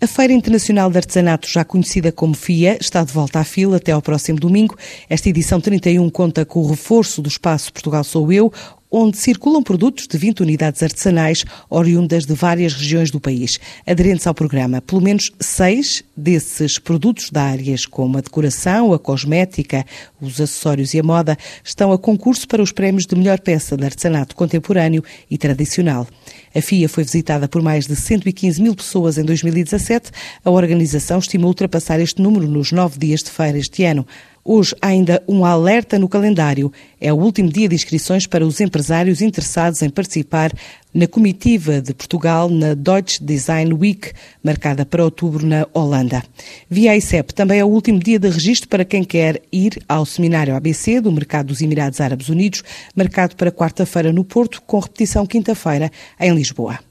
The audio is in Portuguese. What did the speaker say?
A Feira Internacional de Artesanato, já conhecida como FIA, está de volta à fila até ao próximo domingo. Esta edição 31 conta com o reforço do espaço Portugal Sou Eu, onde circulam produtos de 20 unidades artesanais oriundas de várias regiões do país. Aderentes ao programa, pelo menos seis desses produtos de áreas como a decoração, a cosmética, os acessórios e a moda estão a concurso para os prémios de melhor peça de artesanato contemporâneo e tradicional. A FIA foi visitada por mais de 115 mil pessoas em 2017. A organização estimou ultrapassar este número nos nove dias de feira este ano. Hoje há ainda um alerta no calendário. É o último dia de inscrições para os empresários interessados em participar na comitiva de Portugal na Deutsche Design Week, marcada para outubro na Holanda. Via ICEP também é o último dia de registro para quem quer ir ao seminário ABC do Mercado dos Emirados Árabes Unidos, marcado para quarta-feira no Porto, com repetição quinta-feira em Lisboa.